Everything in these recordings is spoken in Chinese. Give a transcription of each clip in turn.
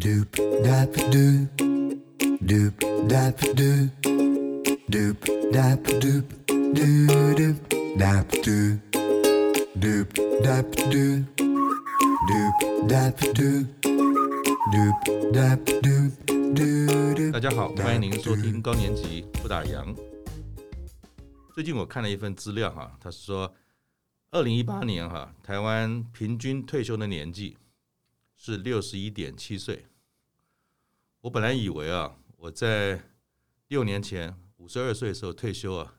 Doop dap doop, doop dap doop, doop dap doop, doo doop dap doop, doop dap doop, doop dap doop, doop dap doop, doo doop. 大家好，欢迎您收听高年级不打烊。最近我看了一份资料哈，他是说，二零一八年哈，台湾平均退休的年纪是六十一点七岁。我本来以为啊，我在六年前五十二岁的时候退休啊，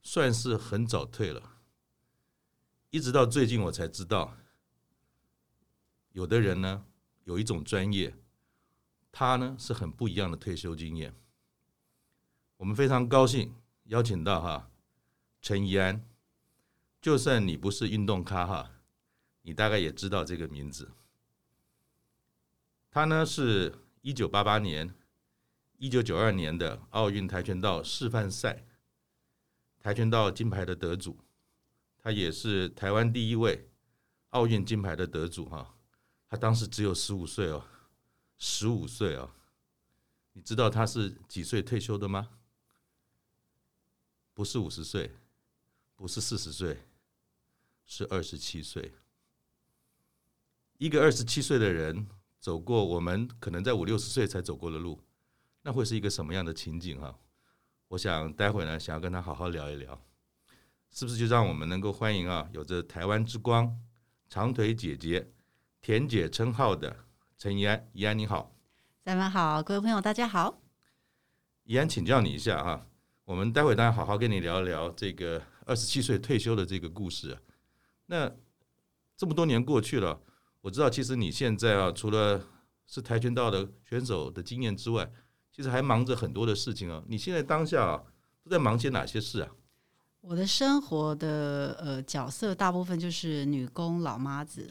算是很早退了。一直到最近我才知道，有的人呢，有一种专业，他呢是很不一样的退休经验。我们非常高兴邀请到哈陈怡安，就算你不是运动咖哈，你大概也知道这个名字。他呢是。一九八八年、一九九二年的奥运跆拳道示范赛跆拳道金牌的得主，他也是台湾第一位奥运金牌的得主哈。他当时只有十五岁哦，十五岁哦。你知道他是几岁退休的吗？不是五十岁，不是四十岁，是二十七岁。一个二十七岁的人。走过我们可能在五六十岁才走过的路，那会是一个什么样的情景哈？我想待会呢，想要跟他好好聊一聊，是不是就让我们能够欢迎啊，有着台湾之光、长腿姐姐、甜姐称号的陈怡安。怡安你好，咱们好，各位朋友大家好。怡安，请教你一下哈，我们待会当然好好跟你聊一聊这个二十七岁退休的这个故事。那这么多年过去了。我知道，其实你现在啊，除了是跆拳道的选手的经验之外，其实还忙着很多的事情啊。你现在当下啊，都在忙些哪些事啊？我的生活的呃角色大部分就是女工、老妈子，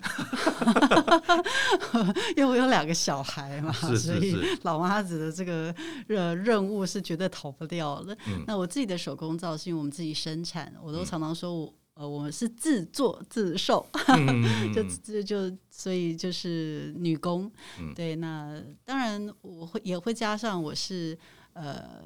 因为我有两个小孩嘛，是是是，所以老妈子的这个呃任务是绝对逃不掉的。嗯、那我自己的手工皂是因为我们自己生产，我都常常说我。呃，我们是自作自受，嗯、就就就所以就是女工，嗯、对。那当然我会也会加上我是呃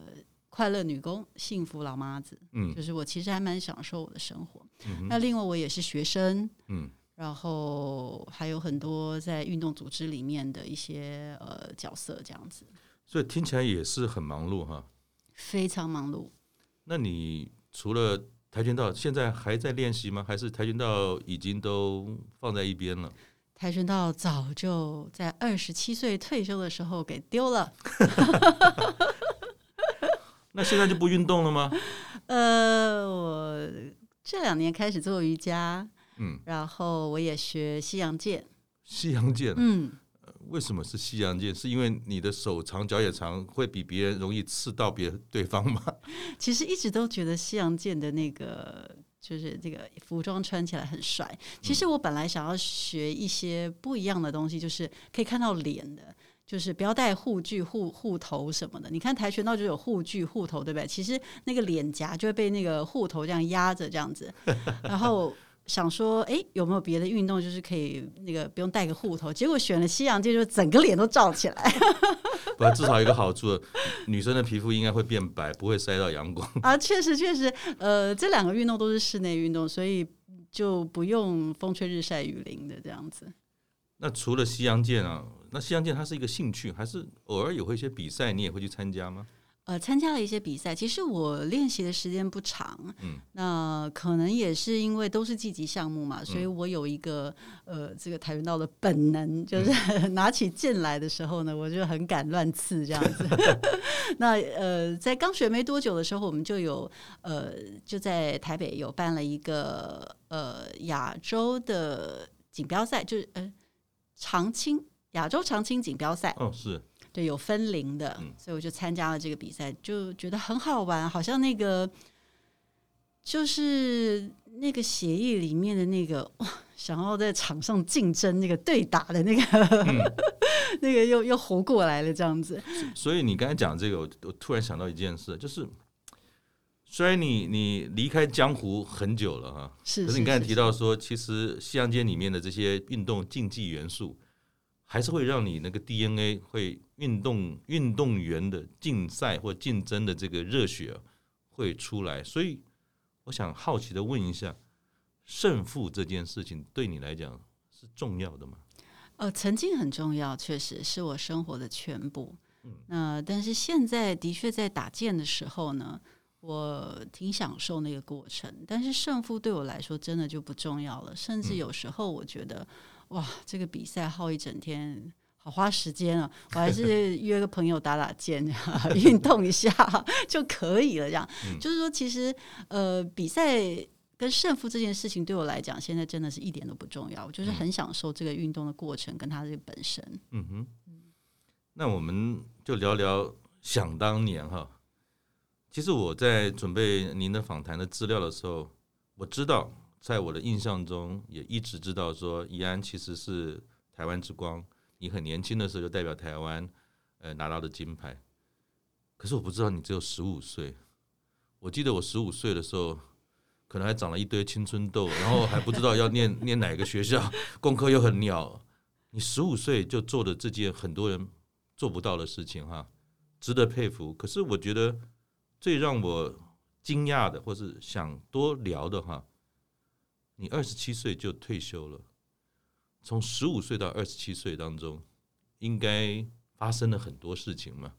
快乐女工，幸福老妈子，嗯，就是我其实还蛮享受我的生活。嗯、那另外我也是学生，嗯，然后还有很多在运动组织里面的一些呃角色这样子。所以听起来也是很忙碌哈，非常忙碌。那你除了跆拳道现在还在练习吗？还是跆拳道已经都放在一边了？跆拳道早就在二十七岁退休的时候给丢了。那现在就不运动了吗？呃，我这两年开始做瑜伽，嗯，然后我也学西洋剑。西洋剑，嗯。为什么是西洋剑？是因为你的手长脚也长，会比别人容易刺到别对方吗？其实一直都觉得西洋剑的那个就是这个服装穿起来很帅。其实我本来想要学一些不一样的东西，就是可以看到脸的，就是不要带护具、护护头什么的。你看跆拳道就有护具、护头，对不对？其实那个脸颊就会被那个护头这样压着，这样子，然后。想说，哎，有没有别的运动，就是可以那个不用带个护头？结果选了西洋剑，就整个脸都罩起来。不，至少一个好处，女生的皮肤应该会变白，不会晒到阳光。啊，确实确实，呃，这两个运动都是室内运动，所以就不用风吹日晒雨淋的这样子。那除了西洋剑啊，那西洋剑它是一个兴趣，还是偶尔也会一些比赛，你也会去参加吗？呃，参加了一些比赛，其实我练习的时间不长，嗯，那可能也是因为都是积极项目嘛，所以我有一个呃，这个跆拳道的本能，就是、嗯、拿起剑来的时候呢，我就很敢乱刺这样子。那呃，在刚学没多久的时候，我们就有呃，就在台北有办了一个呃亚洲的锦标赛，就是呃长青亚洲长青锦标赛，哦，是。对，有分龄的，所以我就参加了这个比赛，就觉得很好玩，好像那个就是那个协议里面的那个哇，想要在场上竞争那个对打的那个，嗯、那个又又活过来了这样子。所以你刚才讲这个，我我突然想到一件事，就是虽然你你离开江湖很久了哈，是，可是你刚才提到说，其实西洋街里面的这些运动竞技元素。还是会让你那个 DNA 会运动运动员的竞赛或竞争的这个热血会出来，所以我想好奇的问一下，胜负这件事情对你来讲是重要的吗？呃，曾经很重要，确实是我生活的全部。嗯，那但是现在的确在打剑的时候呢，我挺享受那个过程，但是胜负对我来说真的就不重要了，甚至有时候我觉得。哇，这个比赛耗一整天，好花时间啊！我还是约个朋友打打剑，运动一下就可以了。这样，嗯、就是说，其实呃，比赛跟胜负这件事情对我来讲，现在真的是一点都不重要。我就是很享受这个运动的过程，跟它这个本身。嗯哼，那我们就聊聊想当年哈。其实我在准备您的访谈的资料的时候，我知道。在我的印象中，也一直知道说，宜安其实是台湾之光。你很年轻的时候就代表台湾，呃，拿到的金牌。可是我不知道你只有十五岁。我记得我十五岁的时候，可能还长了一堆青春痘，然后还不知道要念 念哪个学校，功课又很鸟。你十五岁就做的这件很多人做不到的事情，哈，值得佩服。可是我觉得最让我惊讶的，或是想多聊的，哈。你二十七岁就退休了，从十五岁到二十七岁当中，应该发生了很多事情吗？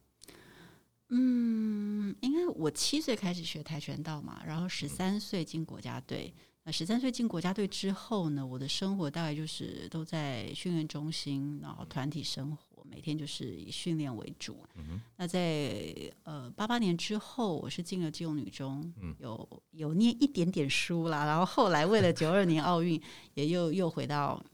嗯，应该我七岁开始学跆拳道嘛，然后十三岁进国家队。那十三岁进国家队之后呢，我的生活大概就是都在训练中心，然后团体生活。每天就是以训练为主。嗯、哼那在呃八八年之后，我是进了基隆女中，嗯、有有念一点点书啦。然后后来为了九二年奥运，也又又回到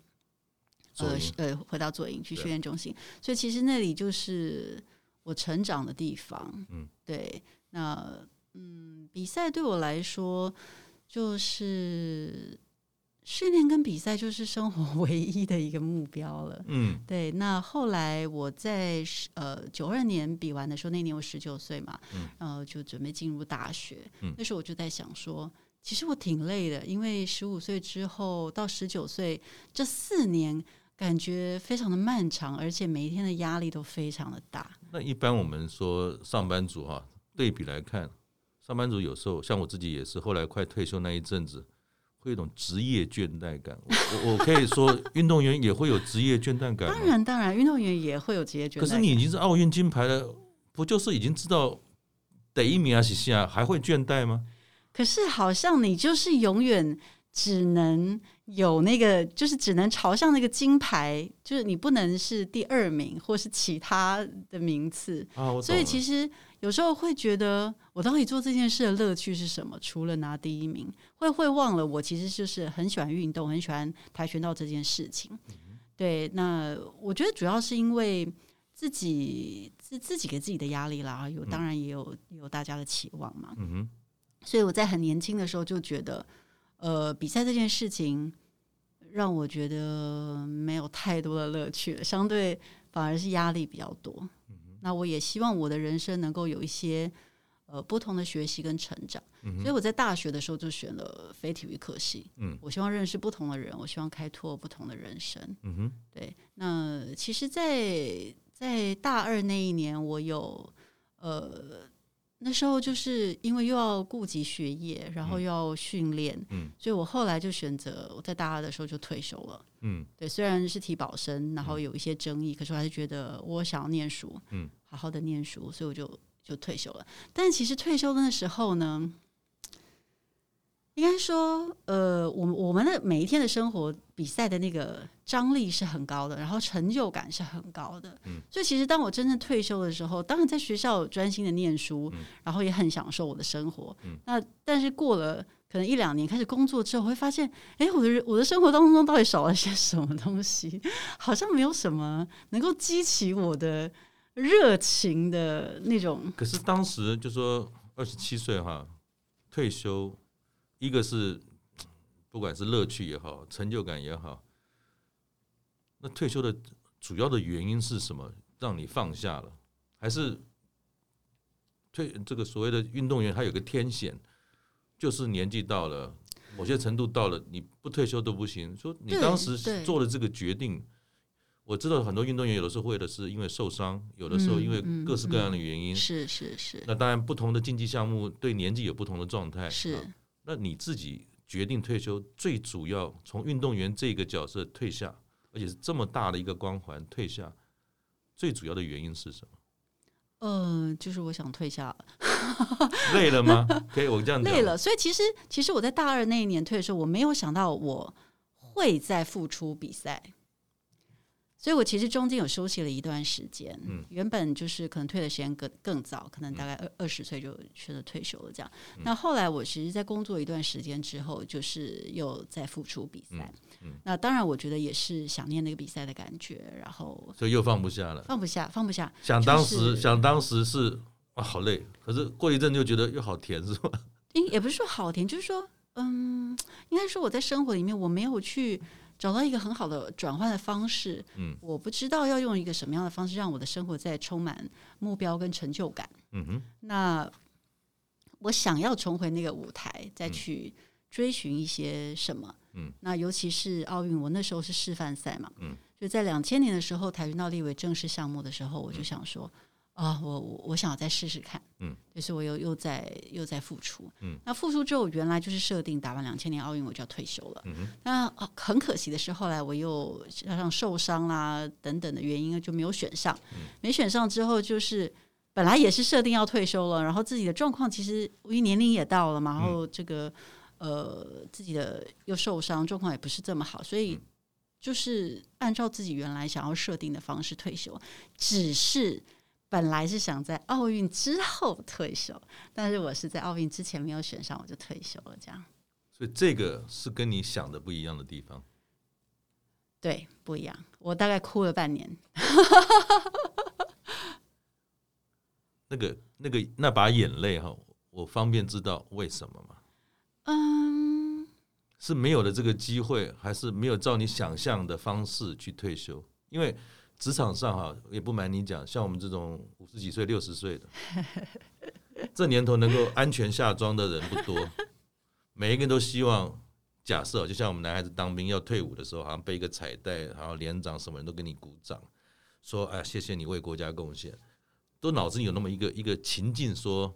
呃呃回到左营去训练中心。所以其实那里就是我成长的地方。嗯，对。那嗯，比赛对我来说就是。训练跟比赛就是生活 唯一的一个目标了。嗯，对。那后来我在呃九二年比完的时候，那年我十九岁嘛，嗯，然后就准备进入大学。嗯，那时候我就在想说，其实我挺累的，因为十五岁之后到十九岁这四年，感觉非常的漫长，而且每一天的压力都非常的大。那一般我们说上班族哈、啊，对比来看，上班族有时候像我自己也是，后来快退休那一阵子。会有一种职业倦怠感，我我可以说，运动员也会有职业倦怠感。当然，当然，运动员也会有职业倦。可是你已经是奥运金牌了，不就是已经知道得一名还是下，还会倦怠吗？可是好像你就是永远只能有那个，就是只能朝向那个金牌，就是你不能是第二名或是其他的名次啊。所以其实。有时候会觉得，我到底做这件事的乐趣是什么？除了拿第一名，会会忘了我其实就是很喜欢运动，很喜欢跆拳道这件事情。嗯、对，那我觉得主要是因为自己自自己给自己的压力啦，有当然也有有大家的期望嘛。嗯哼，所以我在很年轻的时候就觉得，呃，比赛这件事情让我觉得没有太多的乐趣了，相对反而是压力比较多。那我也希望我的人生能够有一些呃不同的学习跟成长，嗯、所以我在大学的时候就选了非体育科系。嗯，我希望认识不同的人，我希望开拓不同的人生。嗯哼，对。那其实在，在在大二那一年，我有呃。那时候就是因为又要顾及学业，然后又要训练，嗯，所以我后来就选择我在大二的时候就退休了，嗯，对，虽然是提保生，然后有一些争议，嗯，可是我还是觉得我想要念书，嗯，好好的念书，所以我就就退休了。但其实退休的那时候呢，应该说，呃，我们我们的每一天的生活，比赛的那个张力是很高的，然后成就感是很高的。嗯，所以其实当我真正退休的时候，当然在学校专心的念书，嗯，然后也很享受我的生活。嗯，那但是过了可能一两年开始工作之后，会发现，哎，我的我的生活当中到底少了些什么东西？好像没有什么能够激起我的热情的那种。可是当时就说二十七岁哈，退休。一个是不管是乐趣也好，成就感也好，那退休的主要的原因是什么？让你放下了，还是退这个所谓的运动员他有个天险，就是年纪到了某些程度到了，你不退休都不行。说你当时做了这个决定，我知道很多运动员有的时候为的是因为受伤，有的时候因为各式各样的原因。是是是。那当然，不同的竞技项目对年纪有不同的状态。是。那你自己决定退休，最主要从运动员这个角色退下，而且是这么大的一个光环退下，最主要的原因是什么？嗯、呃，就是我想退下了。累了吗？可以，我这样讲。累了，所以其实其实我在大二那一年退的时候，我没有想到我会再复出比赛。所以我其实中间有休息了一段时间，嗯，原本就是可能退的时间更更早，可能大概二二十岁就选择退休了这样。嗯、那后来我其实，在工作一段时间之后，就是又在复出比赛。嗯嗯、那当然，我觉得也是想念那个比赛的感觉，然后所以又放不下了，放不下，放不下。想当时，就是、想当时是啊，好累，可是过一阵就觉得又好甜，是吧？应也不是说好甜，就是说，嗯，应该说我在生活里面我没有去。找到一个很好的转换的方式，嗯，我不知道要用一个什么样的方式让我的生活再充满目标跟成就感，嗯哼，那我想要重回那个舞台，再去追寻一些什么，嗯，那尤其是奥运，我那时候是示范赛嘛，嗯，就在两千年的时候，跆拳道立为正式项目的时候，我就想说。啊、哦，我我我想要再试试看，嗯，就是我又又在又在复出，嗯，那复出之后，原来就是设定打完两千年奥运我就要退休了，嗯哼，那很可惜的是，后来我又加上受伤啦等等的原因，就没有选上，嗯，没选上之后，就是本来也是设定要退休了，然后自己的状况其实因为年龄也到了嘛，然后这个呃自己的又受伤，状况也不是这么好，所以就是按照自己原来想要设定的方式退休，只是。本来是想在奥运之后退休，但是我是在奥运之前没有选上，我就退休了。这样，所以这个是跟你想的不一样的地方。对，不一样。我大概哭了半年。那个、那个、那把眼泪哈，我方便知道为什么吗？嗯，是没有了这个机会，还是没有照你想象的方式去退休？因为。职场上哈，也不瞒你讲，像我们这种五十几岁、六十岁的，这年头能够安全下庄的人不多。每一个人都希望，假设就像我们男孩子当兵要退伍的时候，好像背一个彩带，然后连长什么人都给你鼓掌，说：“哎，谢谢你为国家贡献。”都脑子里有那么一个一个情境，说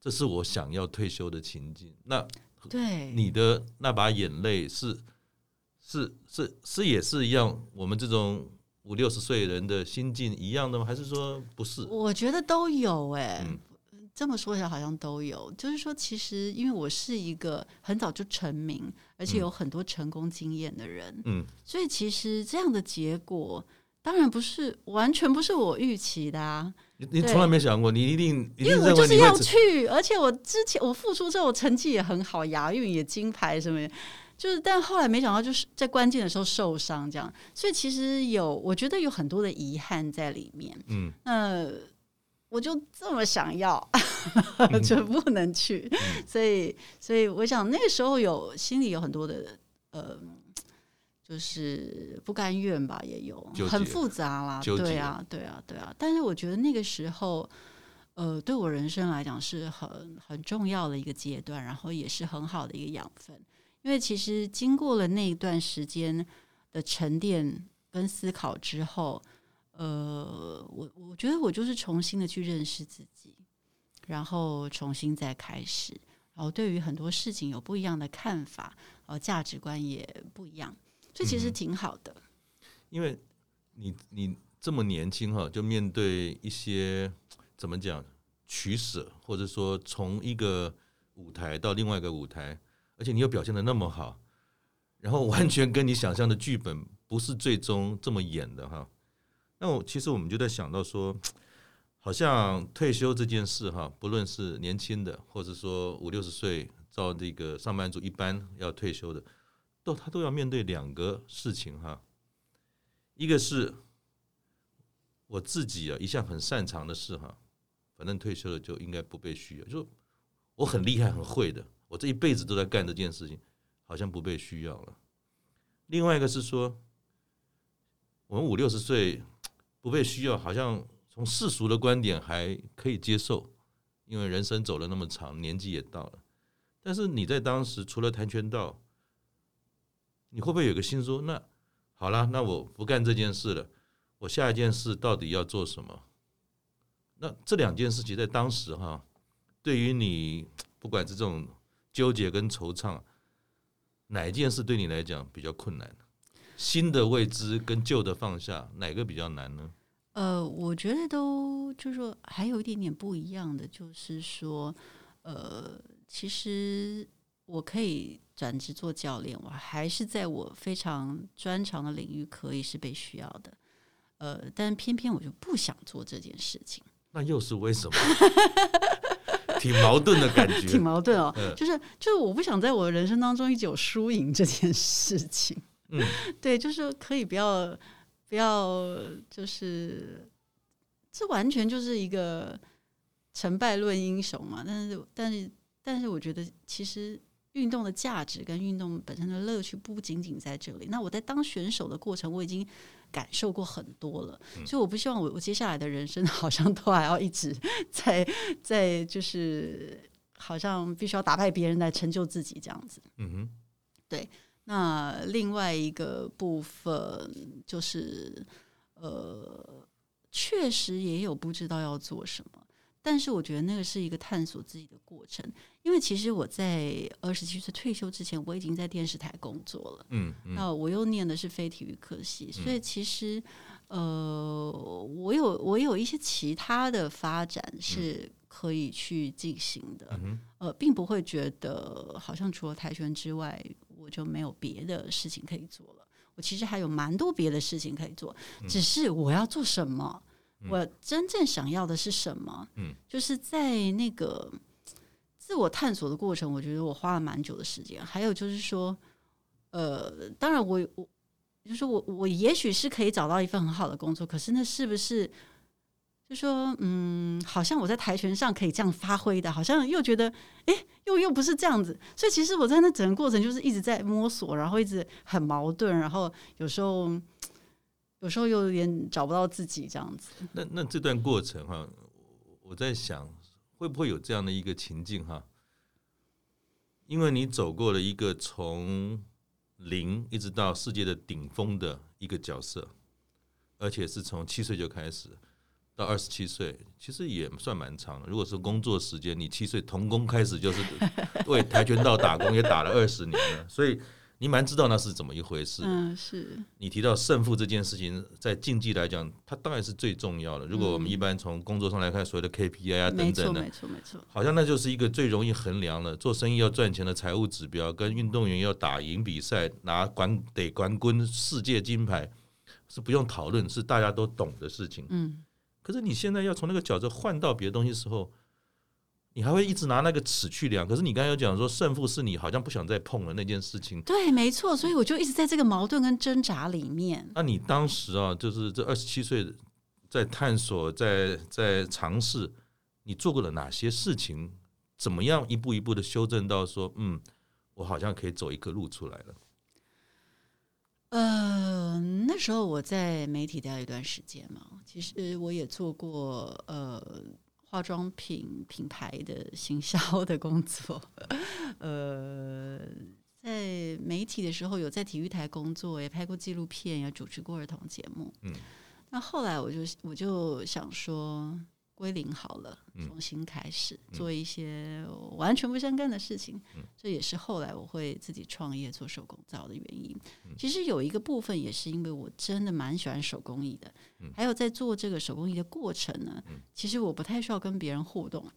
这是我想要退休的情境。那对你的那把眼泪是是是是也是一样，我们这种。五六十岁人的心境一样的吗？还是说不是？我觉得都有哎、欸，嗯、这么说起来好像都有。就是说，其实因为我是一个很早就成名，而且有很多成功经验的人，嗯，所以其实这样的结果当然不是完全不是我预期的啊。你你从来没想过，你一定，因为我就是要去，而且我之前我付出之后成绩也很好，亚运也金牌什么的。就是，但后来没想到，就是在关键的时候受伤，这样，所以其实有，我觉得有很多的遗憾在里面。嗯，那我就这么想要，就不能去，嗯、所以，所以我想那个时候有心里有很多的呃，就是不甘愿吧，也有很复杂啦，对啊，对啊，对啊。但是我觉得那个时候，呃，对我人生来讲是很很重要的一个阶段，然后也是很好的一个养分。因为其实经过了那一段时间的沉淀跟思考之后，呃，我我觉得我就是重新的去认识自己，然后重新再开始，然后对于很多事情有不一样的看法，然后价值观也不一样，这其实挺好的。因为你你这么年轻哈，就面对一些怎么讲取舍，或者说从一个舞台到另外一个舞台。而且你又表现的那么好，然后完全跟你想象的剧本不是最终这么演的哈。那我其实我们就在想到说，好像退休这件事哈，不论是年轻的，或者说五六十岁照这个上班族一般要退休的，都他都要面对两个事情哈。一个是我自己啊一向很擅长的事哈，反正退休了就应该不被需要，就我很厉害很会的。我这一辈子都在干这件事情，好像不被需要了。另外一个是说，我们五六十岁不被需要，好像从世俗的观点还可以接受，因为人生走了那么长，年纪也到了。但是你在当时除了跆拳道，你会不会有个心说，那好了，那我不干这件事了，我下一件事到底要做什么？那这两件事情在当时哈，对于你不管是这种纠结跟惆怅，哪一件事对你来讲比较困难？新的未知跟旧的放下，哪个比较难呢？呃，我觉得都就是说还有一点点不一样的，就是说，呃，其实我可以转职做教练，我还是在我非常专长的领域可以是被需要的，呃，但偏偏我就不想做这件事情。那又是为什么？挺矛盾的感觉，挺矛盾哦。嗯、就是就是，我不想在我的人生当中一直有输赢这件事情。嗯，对，就是可以不要不要，就是这完全就是一个成败论英雄嘛。但是但是但是，我觉得其实运动的价值跟运动本身的乐趣不仅仅在这里。那我在当选手的过程，我已经。感受过很多了，所以我不希望我我接下来的人生好像都还要一直 在在就是好像必须要打败别人来成就自己这样子。嗯哼，对。那另外一个部分就是呃，确实也有不知道要做什么。但是我觉得那个是一个探索自己的过程，因为其实我在二十七岁退休之前，我已经在电视台工作了。嗯，嗯，那我又念的是非体育科系，所以其实呃，我有我有一些其他的发展是可以去进行的。嗯，呃，并不会觉得好像除了跆拳之外，我就没有别的事情可以做了。我其实还有蛮多别的事情可以做，只是我要做什么。我真正想要的是什么？嗯，就是在那个自我探索的过程，我觉得我花了蛮久的时间。还有就是说，呃，当然我我就是我我也许是可以找到一份很好的工作，可是那是不是就说嗯，好像我在跆拳上可以这样发挥的，好像又觉得哎，又又不是这样子。所以其实我在那整个过程就是一直在摸索，然后一直很矛盾，然后有时候。有时候又有点找不到自己这样子。那那这段过程哈，我在想会不会有这样的一个情境哈？因为你走过了一个从零一直到世界的顶峰的一个角色，而且是从七岁就开始到二十七岁，其实也算蛮长。如果是工作时间，你七岁童工开始就是 为跆拳道打工，也打了二十年了，所以。你蛮知道那是怎么一回事？嗯，是你提到胜负这件事情，在竞技来讲，它当然是最重要的。如果我们一般从工作上来看，所谓的 KPI 啊等等的，没错没错，好像那就是一个最容易衡量的，做生意要赚钱的财务指标，跟运动员要打赢比赛拿冠得冠军、世界金牌是不用讨论，是大家都懂的事情。嗯，可是你现在要从那个角度换到别的东西的时候。你还会一直拿那个尺去量，可是你刚才有讲说胜负是你好像不想再碰了那件事情。对，没错，所以我就一直在这个矛盾跟挣扎里面。那你当时啊，就是这二十七岁在探索，在在尝试，你做过了哪些事情？怎么样一步一步的修正到说，嗯，我好像可以走一个路出来了。呃，那时候我在媒体待了一段时间嘛，其实我也做过呃。化妆品品牌的行销的工作，呃，在媒体的时候有在体育台工作，也拍过纪录片，也主持过儿童节目。嗯，那后来我就我就想说。归零好了，重新开始、嗯、做一些完全不相干的事情。嗯、这也是后来我会自己创业做手工皂的原因。嗯、其实有一个部分也是因为我真的蛮喜欢手工艺的，嗯、还有在做这个手工艺的过程呢，嗯、其实我不太需要跟别人互动，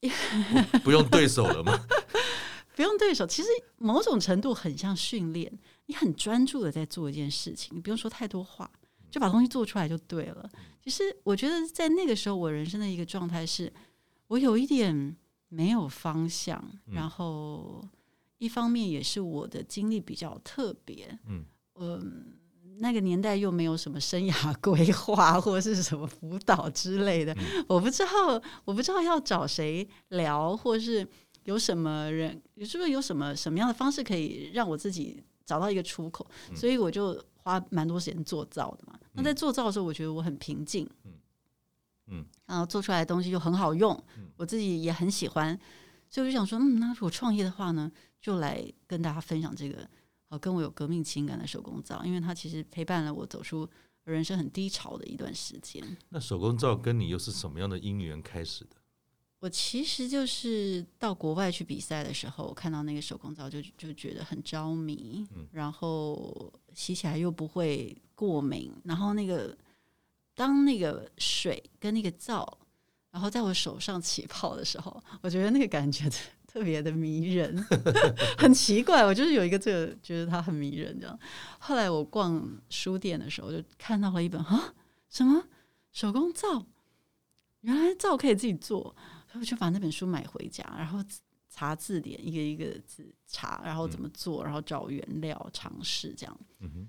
不用对手了吗？不用对手，其实某种程度很像训练，你很专注的在做一件事情，你不用说太多话。就把东西做出来就对了。其实我觉得在那个时候，我人生的一个状态是，我有一点没有方向。然后一方面也是我的经历比较特别。嗯，呃，那个年代又没有什么生涯 规划或者是什么辅导之类的，我不知道，我不知道要找谁聊，或是有什么人，是不是有什么什么样的方式可以让我自己找到一个出口？所以我就。花蛮多时间做造的嘛，那在做造的时候，我觉得我很平静，嗯。嗯，然后做出来的东西就很好用，我自己也很喜欢，所以我就想说，嗯，那如果创业的话呢，就来跟大家分享这个呃跟我有革命情感的手工皂，因为它其实陪伴了我走出人生很低潮的一段时间。那手工皂跟你又是什么样的因缘开始的？我其实就是到国外去比赛的时候，看到那个手工皂就就觉得很着迷，嗯、然后洗起来又不会过敏，然后那个当那个水跟那个皂，然后在我手上起泡的时候，我觉得那个感觉 特别的迷人，很奇怪。我就是有一个这个觉得它很迷人这样。后来我逛书店的时候，就看到了一本啊，什么手工皂，原来皂可以自己做。我就把那本书买回家，然后查字典，一个一个字查，然后怎么做，然后找原料，尝试这样。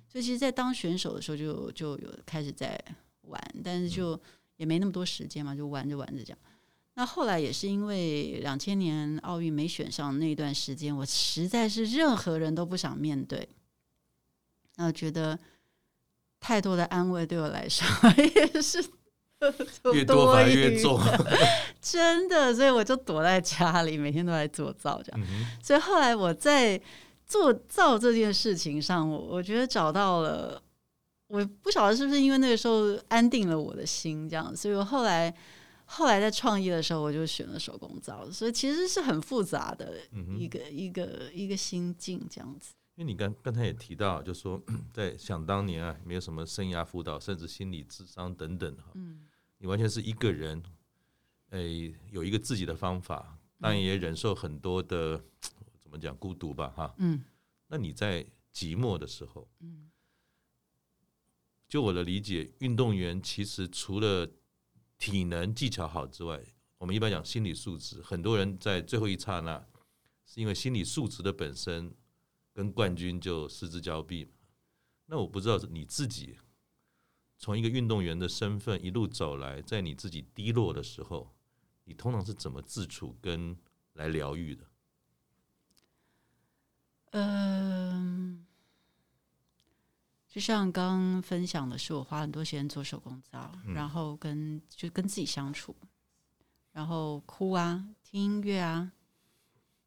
所以其实，在当选手的时候就，就就有开始在玩，但是就也没那么多时间嘛，就玩着玩着这样。那后来也是因为两千年奥运没选上那段时间，我实在是任何人都不想面对，那我觉得太多的安慰对我来说 也是。越多反而越重，真的，所以我就躲在家里，每天都在做造这样。所以后来我在做造这件事情上，我我觉得找到了，我不晓得是不是因为那个时候安定了我的心，这样。所以我后来后来在创业的时候，我就选了手工皂，所以其实是很复杂的一个一个一个心境这样子。因为你刚刚才也提到，就是说 在想当年啊，没有什么生涯辅导，甚至心理智商等等哈。嗯你完全是一个人，诶，有一个自己的方法，当然也忍受很多的怎么讲孤独吧，哈。嗯。那你在寂寞的时候，嗯，就我的理解，运动员其实除了体能技巧好之外，我们一般讲心理素质，很多人在最后一刹那，是因为心理素质的本身跟冠军就失之交臂。那我不知道你自己。从一个运动员的身份一路走来，在你自己低落的时候，你通常是怎么自处跟来疗愈的？嗯，就像刚分享的是，我花很多时间做手工皂，嗯、然后跟就跟自己相处，然后哭啊，听音乐啊。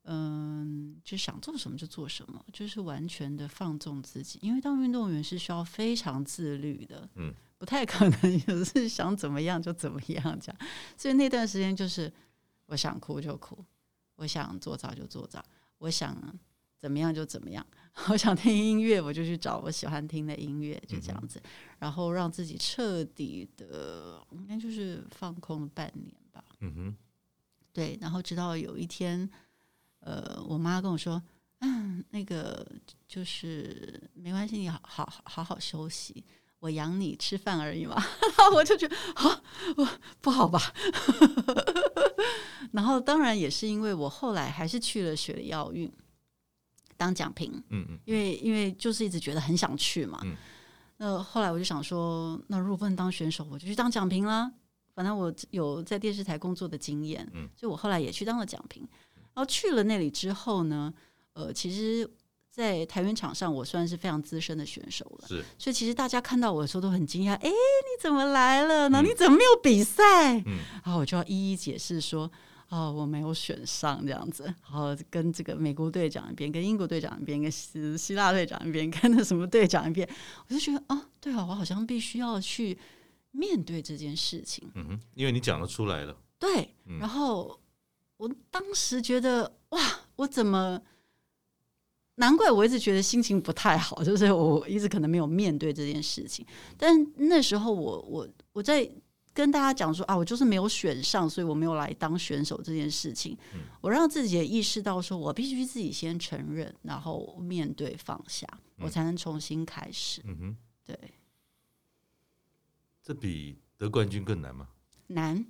嗯，就想做什么就做什么，就是完全的放纵自己。因为当运动员是需要非常自律的，嗯，不太可能 有是想怎么样就怎么样这样。所以那段时间就是我想哭就哭，我想做早就做早，我想怎么样就怎么样。我想听音乐，我就去找我喜欢听的音乐，就这样子，嗯、然后让自己彻底的，应该就是放空了半年吧。嗯哼，对，然后直到有一天。呃，我妈跟我说，嗯，那个就是没关系，你好好好好休息，我养你吃饭而已嘛。我就觉得，啊，我不好吧？然后当然也是因为我后来还是去了雪梨奥运当奖评，嗯嗯，因为因为就是一直觉得很想去嘛。嗯，那后来我就想说，那如果不能当选手，我就去当讲评啦。反正我有在电视台工作的经验，嗯，所以我后来也去当了讲评。然后去了那里之后呢，呃，其实，在台湾场上，我算是非常资深的选手了。是，所以其实大家看到我的时候都很惊讶，哎，你怎么来了呢？你怎么没有比赛？嗯，然后我就要一一解释说，哦，我没有选上这样子。然后跟这个美国队长一边，跟英国队长一边，跟希希腊队长一边，跟那什么队长一边，我就觉得，哦，对啊，我好像必须要去面对这件事情。嗯哼，因为你讲得出来了。对，然后。我当时觉得哇，我怎么？难怪我一直觉得心情不太好，就是我一直可能没有面对这件事情。但那时候我我我在跟大家讲说啊，我就是没有选上，所以我没有来当选手这件事情。我让自己也意识到，说我必须自己先承认，然后面对放下，我才能重新开始。嗯哼，对。这比得冠军更难吗？难。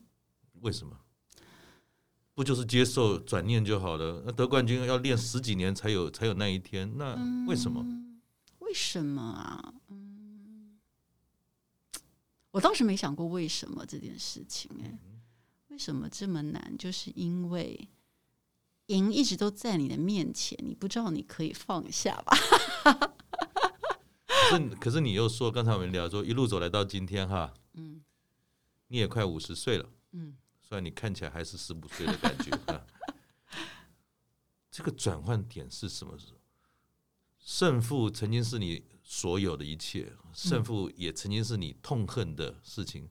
为什么？不就是接受转念就好了？那得冠军要练十几年才有才有那一天，那为什么？嗯，为什么啊？嗯，我倒是没想过为什么这件事情欸。为什么这么难？就是因为赢一直都在你的面前，你不知道你可以放下吧？可是可是你又说，刚才我们聊说一路走来到今天哈，嗯，你也快五十岁了，嗯。虽然你看起来还是十五岁的感觉 啊，这个转换点是什么时候？胜负曾经是你所有的一切，胜负也曾经是你痛恨的事情。嗯、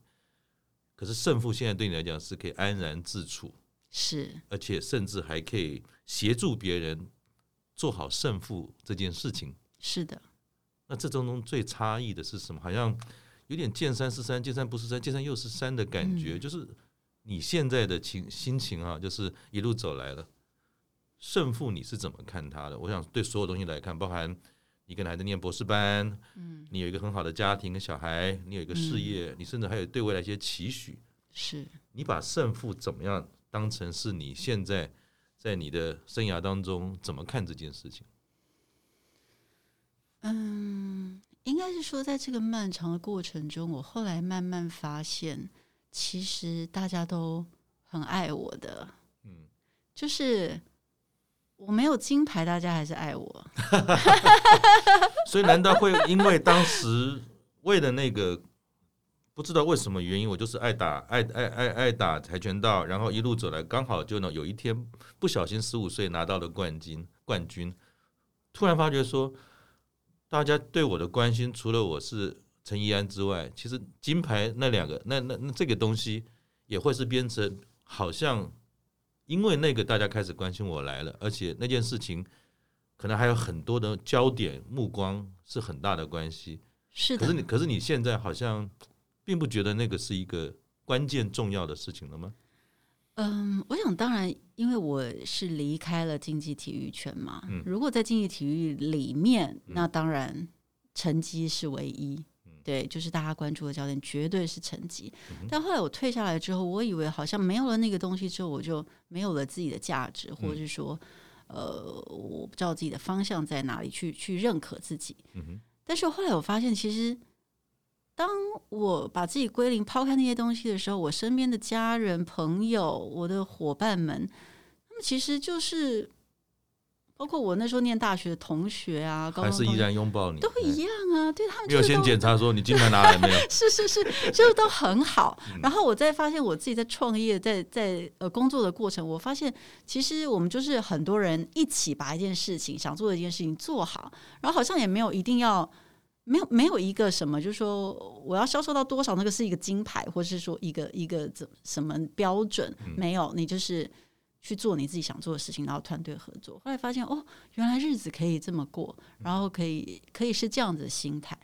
可是胜负现在对你来讲是可以安然自处，是，而且甚至还可以协助别人做好胜负这件事情。是的。那这当中最差异的是什么？好像有点见山是山，见山不是山，见山又是山的感觉。嗯、就是你现在的情心情啊，就是一路走来了。胜负你是怎么看他的？我想对所有东西来看，包含你跟孩子念博士班，嗯，你有一个很好的家庭跟小孩，你有一个事业，嗯、你甚至还有对未来一些期许。是你把胜负怎么样当成是你现在在你的生涯当中怎么看这件事情？嗯，应该是说，在这个漫长的过程中，我后来慢慢发现，其实大家都很爱我的，嗯，就是。我没有金牌，大家还是爱我。所以，难道会因为当时为了那个不知道为什么原因，我就是爱打爱爱爱爱打跆拳道，然后一路走来，刚好就能有一天不小心十五岁拿到了冠军冠军，突然发觉说，大家对我的关心，除了我是陈怡安之外，其实金牌那两个那那那这个东西也会是变成好像。因为那个大家开始关心我来了，而且那件事情可能还有很多的焦点目光是很大的关系。是的。可是你，可是你现在好像并不觉得那个是一个关键重要的事情了吗？嗯，我想当然，因为我是离开了竞技体育圈嘛。嗯。如果在竞技体育里面，那当然成绩是唯一。对，就是大家关注的焦点绝对是成绩。嗯、但后来我退下来之后，我以为好像没有了那个东西之后，我就没有了自己的价值，或者是说，嗯、呃，我不知道自己的方向在哪里，去去认可自己。但是后来我发现，其实当我把自己归零、抛开那些东西的时候，我身边的家人、朋友、我的伙伴们，他们其实就是。包括我那时候念大学的同学啊，还是依然拥抱你，都一样啊。对他们没有先检查说你金牌拿来没有？是是是，就是都很好。然后我再发现我自己在创业，在在呃工作的过程，我发现其实我们就是很多人一起把一件事情想做的一件事情做好，然后好像也没有一定要没有没有一个什么，就是说我要销售到多少，那个是一个金牌，或者是说一个一个怎什么标准？没有，你就是。去做你自己想做的事情，然后团队合作。后来发现，哦，原来日子可以这么过，然后可以可以是这样子的心态。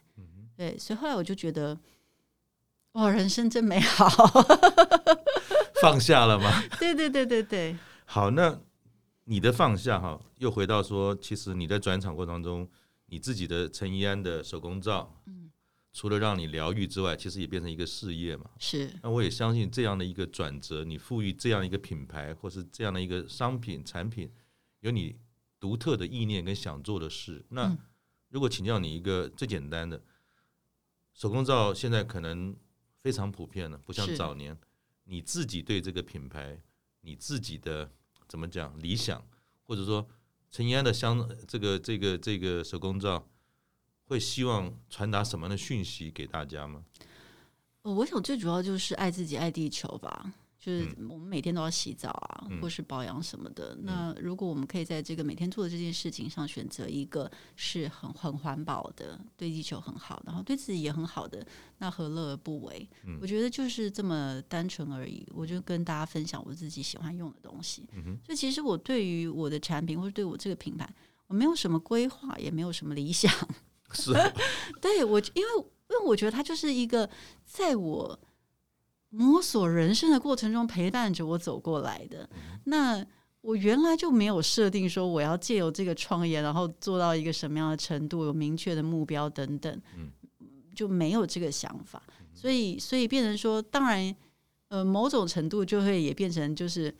对，所以后来我就觉得，哇，人生真美好，放下了吗？对对对对对。好，那你的放下哈，又回到说，其实你在转场过程当中，你自己的陈怡安的手工皂。嗯除了让你疗愈之外，其实也变成一个事业嘛。是。那我也相信这样的一个转折，你赋予这样一个品牌，或是这样的一个商品产品，有你独特的意念跟想做的事。那如果请教你一个最简单的，手工皂现在可能非常普遍了，不像早年。你自己对这个品牌，你自己的怎么讲理想，或者说陈怡安的香，这个这个这个手工皂。会希望传达什么样的讯息给大家吗？我想最主要就是爱自己、爱地球吧。就是我们每天都要洗澡啊，嗯、或是保养什么的。嗯、那如果我们可以在这个每天做的这件事情上选择一个是很很环保的、对地球很好，然后对自己也很好的，那何乐而不为？嗯、我觉得就是这么单纯而已。我就跟大家分享我自己喜欢用的东西。嗯、所以其实我对于我的产品或者对我这个品牌，我没有什么规划，也没有什么理想。是，对我，因为因为我觉得他就是一个在我摸索人生的过程中陪伴着我走过来的。那我原来就没有设定说我要借由这个创业，然后做到一个什么样的程度，有明确的目标等等，就没有这个想法。所以，所以变成说，当然，呃，某种程度就会也变成就是，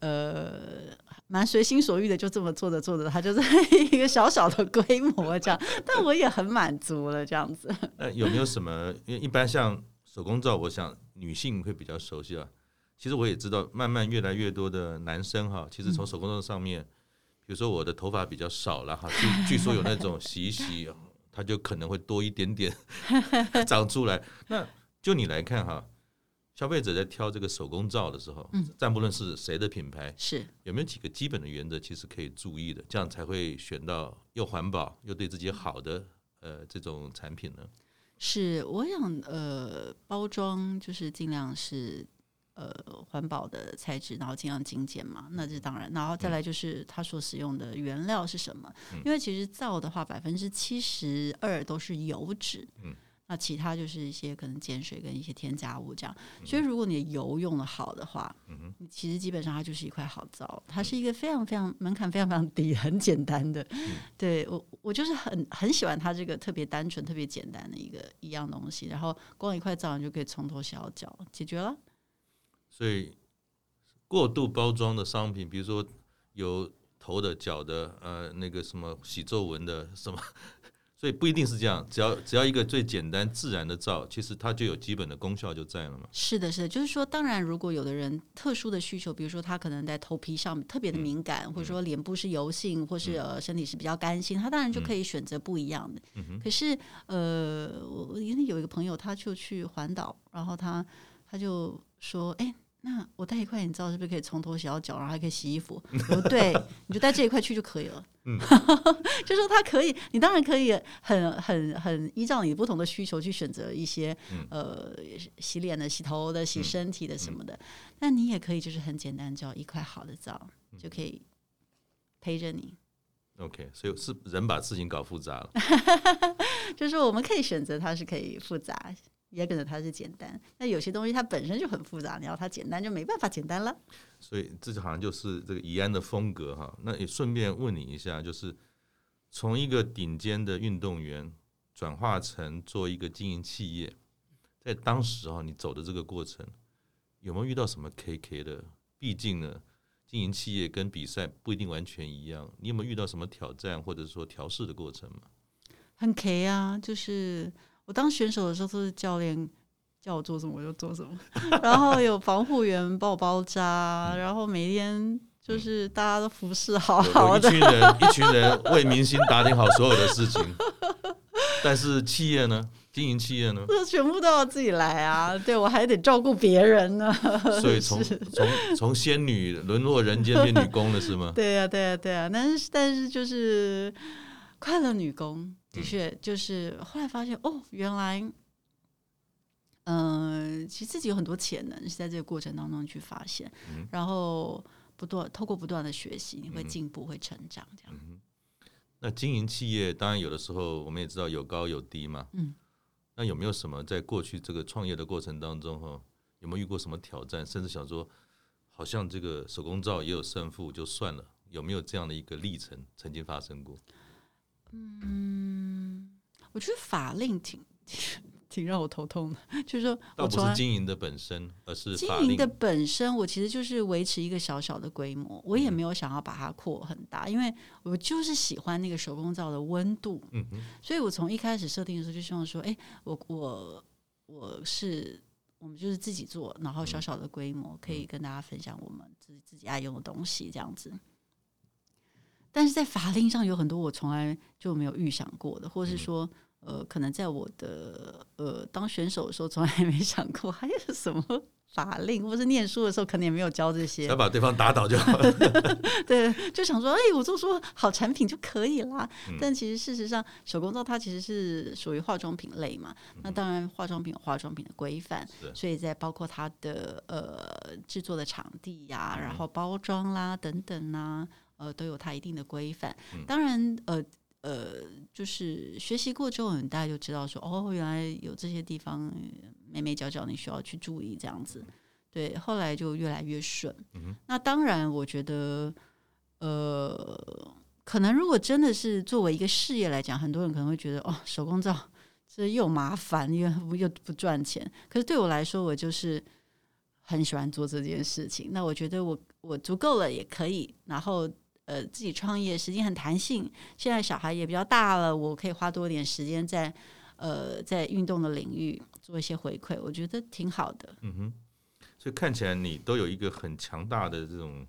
呃。蛮随心所欲的，就这么做着做着，它就是 一个小小的规模这样，但我也很满足了这样子。那有没有什么？因为一般像手工皂，我想女性会比较熟悉啊。其实我也知道，慢慢越来越多的男生哈，其实从手工皂上面，嗯、比如说我的头发比较少了哈，据据说有那种洗一洗，它就可能会多一点点 长出来。那就你来看哈。消费者在挑这个手工皂的时候，嗯，暂不论是谁的品牌，是。有没有几个基本的原则，其实可以注意的，这样才会选到又环保又对自己好的呃这种产品呢？是，我想呃，包装就是尽量是呃环保的材质，然后尽量精简嘛，那这当然，然后再来就是它所使用的原料是什么，嗯、因为其实皂的话，百分之七十二都是油脂，嗯。那其他就是一些可能碱水跟一些添加物这样，所以如果你的油用的好的话，嗯，其实基本上它就是一块好皂，它是一个非常非常门槛非常非常低、很简单的。对我我就是很很喜欢它这个特别单纯、特别简单的一个一样东西，然后光一块皂你就可以从头洗到脚，解决了。所以过度包装的商品，比如说有头的、脚的，呃，那个什么洗皱纹的什么。所以不一定是这样，只要只要一个最简单自然的皂，其实它就有基本的功效就在了嘛。是的，是的，就是说，当然，如果有的人特殊的需求，比如说他可能在头皮上特别的敏感，嗯、或者说脸部是油性，或是呃身体是比较干性，他当然就可以选择不一样的。嗯、可是呃，我因为有一个朋友，他就去环岛，然后他他就说，哎。那我带一块，眼罩是不是可以从头洗到脚，然后还可以洗衣服？我说对，你就带这一块去就可以了。嗯，就说他可以，你当然可以很很很依照你不同的需求去选择一些、嗯、呃洗脸的、洗头的、洗身体的什么的。那、嗯、你也可以就是很简单，只要一块好的皂就可以陪着你。OK，所以是人把事情搞复杂了。就是我们可以选择，它是可以复杂。也可能它是简单，那有些东西它本身就很复杂，你要它简单就没办法简单了。所以这就好像就是这个怡安的风格哈。那也顺便问你一下，就是从一个顶尖的运动员转化成做一个经营企业，在当时哈，你走的这个过程有没有遇到什么 KK 的？毕竟呢，经营企业跟比赛不一定完全一样，你有没有遇到什么挑战或者说调试的过程吗？很 K 啊，就是。我当选手的时候，都是教练叫我做什么我就做什么，然后有防护员帮我包扎，然后每天就是大家都服侍好好的，一群人一群人为明星打点好所有的事情。但是企业呢，经营企业呢，这全部都要自己来啊！对，我还得照顾别人呢。所以从 从从仙女沦落人间变女工了是吗？对呀、啊，对呀、啊，对呀、啊。但是但是就是快乐女工。的确，就是后来发现哦，原来，嗯、呃，其实自己有很多潜能是在这个过程当中去发现，嗯、然后不断透过不断的学习，你会进步，嗯、会成长，这样、嗯。那经营企业，当然有的时候我们也知道有高有低嘛。嗯。那有没有什么在过去这个创业的过程当中，哈，有没有遇过什么挑战？甚至想说，好像这个手工皂也有胜负，就算了。有没有这样的一个历程曾经发生过？嗯，我觉得法令挺挺让我头痛的，就是说，倒不是经营的本身，而是经营的本身。我其实就是维持一个小小的规模，我也没有想要把它扩很大，因为我就是喜欢那个手工皂的温度。所以我从一开始设定的时候就希望说，哎，我我我是我们就是自己做，然后小小的规模可以跟大家分享我们自己自己爱用的东西，这样子。但是在法令上有很多我从来就没有预想过的，或是说，呃，可能在我的呃当选手的时候从来没想过还有什么法令，或是念书的时候可能也没有教这些，想把对方打倒就好了。对，就想说，哎，我做出好产品就可以啦。嗯、但其实事实上，手工皂它其实是属于化妆品类嘛。嗯、那当然，化妆品有化妆品的规范，是所以在包括它的呃制作的场地呀、然后包装啦等等呐、啊。呃，都有它一定的规范。当然，呃呃，就是学习过之后，大家就知道说，哦，原来有这些地方，眉眉角角你需要去注意这样子。对，后来就越来越顺。嗯、那当然，我觉得，呃，可能如果真的是作为一个事业来讲，很多人可能会觉得，哦，手工皂这又麻烦又又不赚钱。可是对我来说，我就是很喜欢做这件事情。那我觉得我我足够了也可以，然后。呃，自己创业时间很弹性，现在小孩也比较大了，我可以花多点时间在呃在运动的领域做一些回馈，我觉得挺好的。嗯哼，所以看起来你都有一个很强大的这种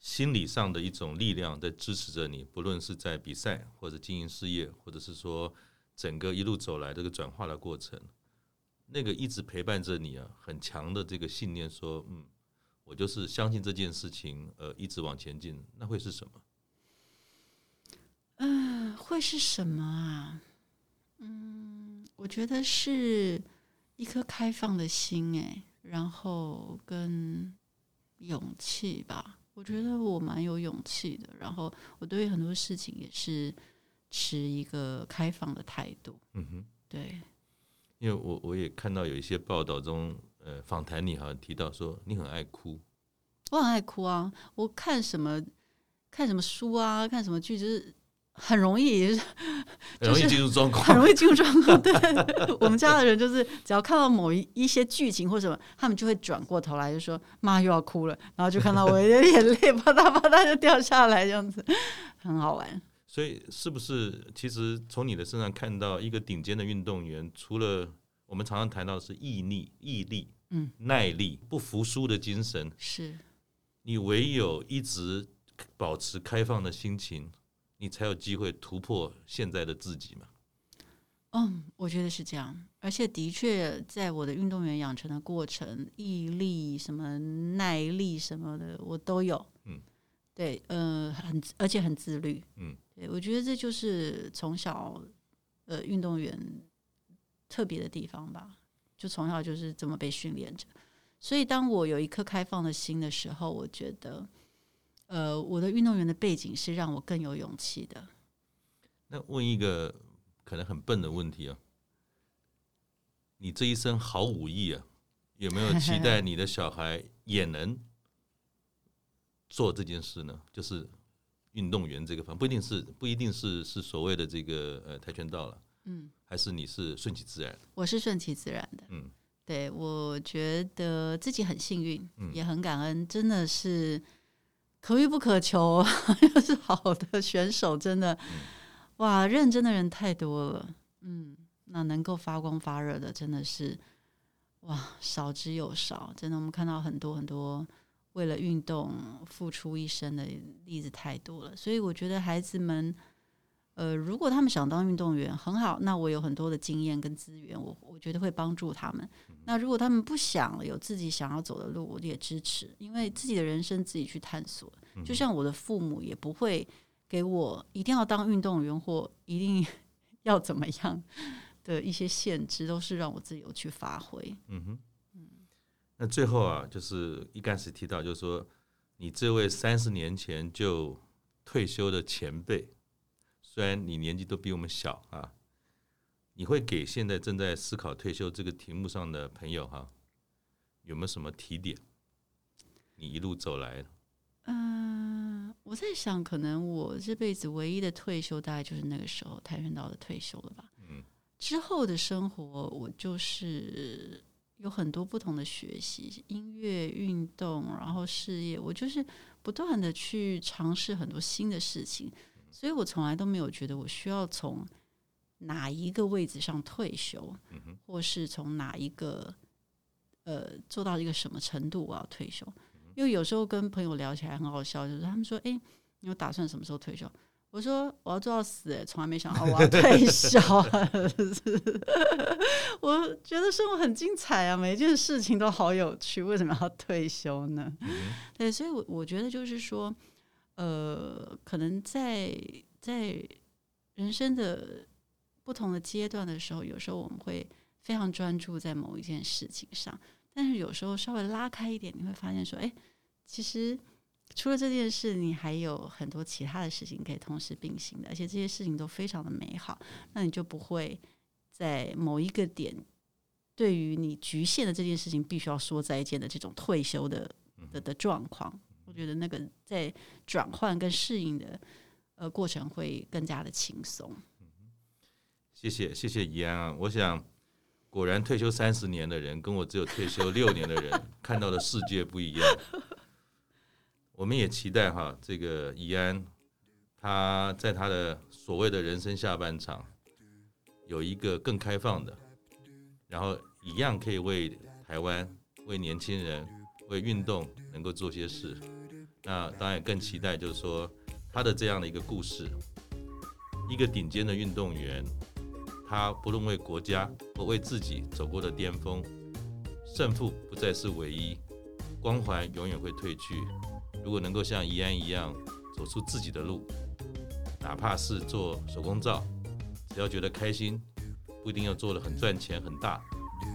心理上的一种力量在支持着你，不论是在比赛或者经营事业，或者是说整个一路走来这个转化的过程。那个一直陪伴着你啊，很强的这个信念，说，嗯，我就是相信这件事情，呃，一直往前进，那会是什么？嗯、呃，会是什么啊？嗯，我觉得是一颗开放的心，哎，然后跟勇气吧。我觉得我蛮有勇气的，然后我对于很多事情也是持一个开放的态度。嗯哼，对。因为我我也看到有一些报道中，呃，访谈你好像提到说你很爱哭。我很爱哭啊！我看什么看什么书啊，看什么剧，就是。很容易，就是、很容易进入状况，很容易进入状况。对，我们家的人就是，只要看到某一一些剧情或什么，他们就会转过头来就说：“妈又要哭了。”然后就看到我的眼泪 啪嗒啪嗒就掉下来，这样子很好玩。所以，是不是其实从你的身上看到一个顶尖的运动员，除了我们常常谈到的是毅力、毅力、嗯、耐力、不服输的精神，是你唯有一直保持开放的心情。你才有机会突破现在的自己嘛？嗯，我觉得是这样，而且的确，在我的运动员养成的过程，毅力、什么耐力什么的，我都有。嗯，对，呃，很而且很自律。嗯，对，我觉得这就是从小呃运动员特别的地方吧，就从小就是这么被训练着。所以，当我有一颗开放的心的时候，我觉得。呃，我的运动员的背景是让我更有勇气的。那问一个可能很笨的问题啊，你这一身好武艺啊，有没有期待你的小孩也能做这件事呢？就是运动员这个方，不一定是不一定是是所谓的这个呃跆拳道了，嗯，还是你是顺其自然？我是顺其自然的，嗯，对，我觉得自己很幸运，嗯，也很感恩，真的是。可遇不可求，又是好的选手，真的，哇，认真的人太多了，嗯，那能够发光发热的，真的是，哇，少之又少，真的，我们看到很多很多为了运动付出一生的例子太多了，所以我觉得孩子们。呃，如果他们想当运动员，很好，那我有很多的经验跟资源，我我觉得会帮助他们。那如果他们不想有自己想要走的路，我也支持，因为自己的人生自己去探索。就像我的父母也不会给我一定要当运动员或一定 要怎么样的一些限制，都是让我自由去发挥。嗯哼，嗯。那最后啊，就是一开始提到，就是说你这位三十年前就退休的前辈。虽然你年纪都比我们小啊，你会给现在正在思考退休这个题目上的朋友哈、啊，有没有什么提点？你一路走来，嗯、呃，我在想，可能我这辈子唯一的退休，大概就是那个时候跆拳道的退休了吧。嗯，之后的生活，我就是有很多不同的学习，音乐、运动，然后事业，我就是不断的去尝试很多新的事情。所以我从来都没有觉得我需要从哪一个位置上退休，或是从哪一个呃做到一个什么程度我要退休。因为有时候跟朋友聊起来很好笑，就是他们说：“哎，你有打算什么时候退休？”我说：“我要做到死。”哎，从来没想到我要退 休。我觉得生活很精彩啊，每一件事情都好有趣，为什么要退休呢？对，所以我我觉得就是说。呃，可能在在人生的不同的阶段的时候，有时候我们会非常专注在某一件事情上，但是有时候稍微拉开一点，你会发现说，哎，其实除了这件事，你还有很多其他的事情可以同时并行的，而且这些事情都非常的美好，那你就不会在某一个点，对于你局限的这件事情必须要说再见的这种退休的的的状况。我觉得那个在转换跟适应的呃过程会更加的轻松。谢谢谢谢怡安啊！我想果然退休三十年的人跟我只有退休六年的人 看到的世界不一样。我们也期待哈，这个怡安他在他的所谓的人生下半场有一个更开放的，然后一样可以为台湾、为年轻人、为运动能够做些事。那当然更期待，就是说他的这样的一个故事，一个顶尖的运动员，他不论为国家或为自己走过的巅峰，胜负不再是唯一，光环永远会褪去。如果能够像怡安一样走出自己的路，哪怕是做手工皂，只要觉得开心，不一定要做的很赚钱很大，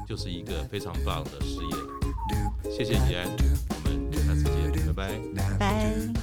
就是一个非常棒的事业。谢谢怡安。拜，拜。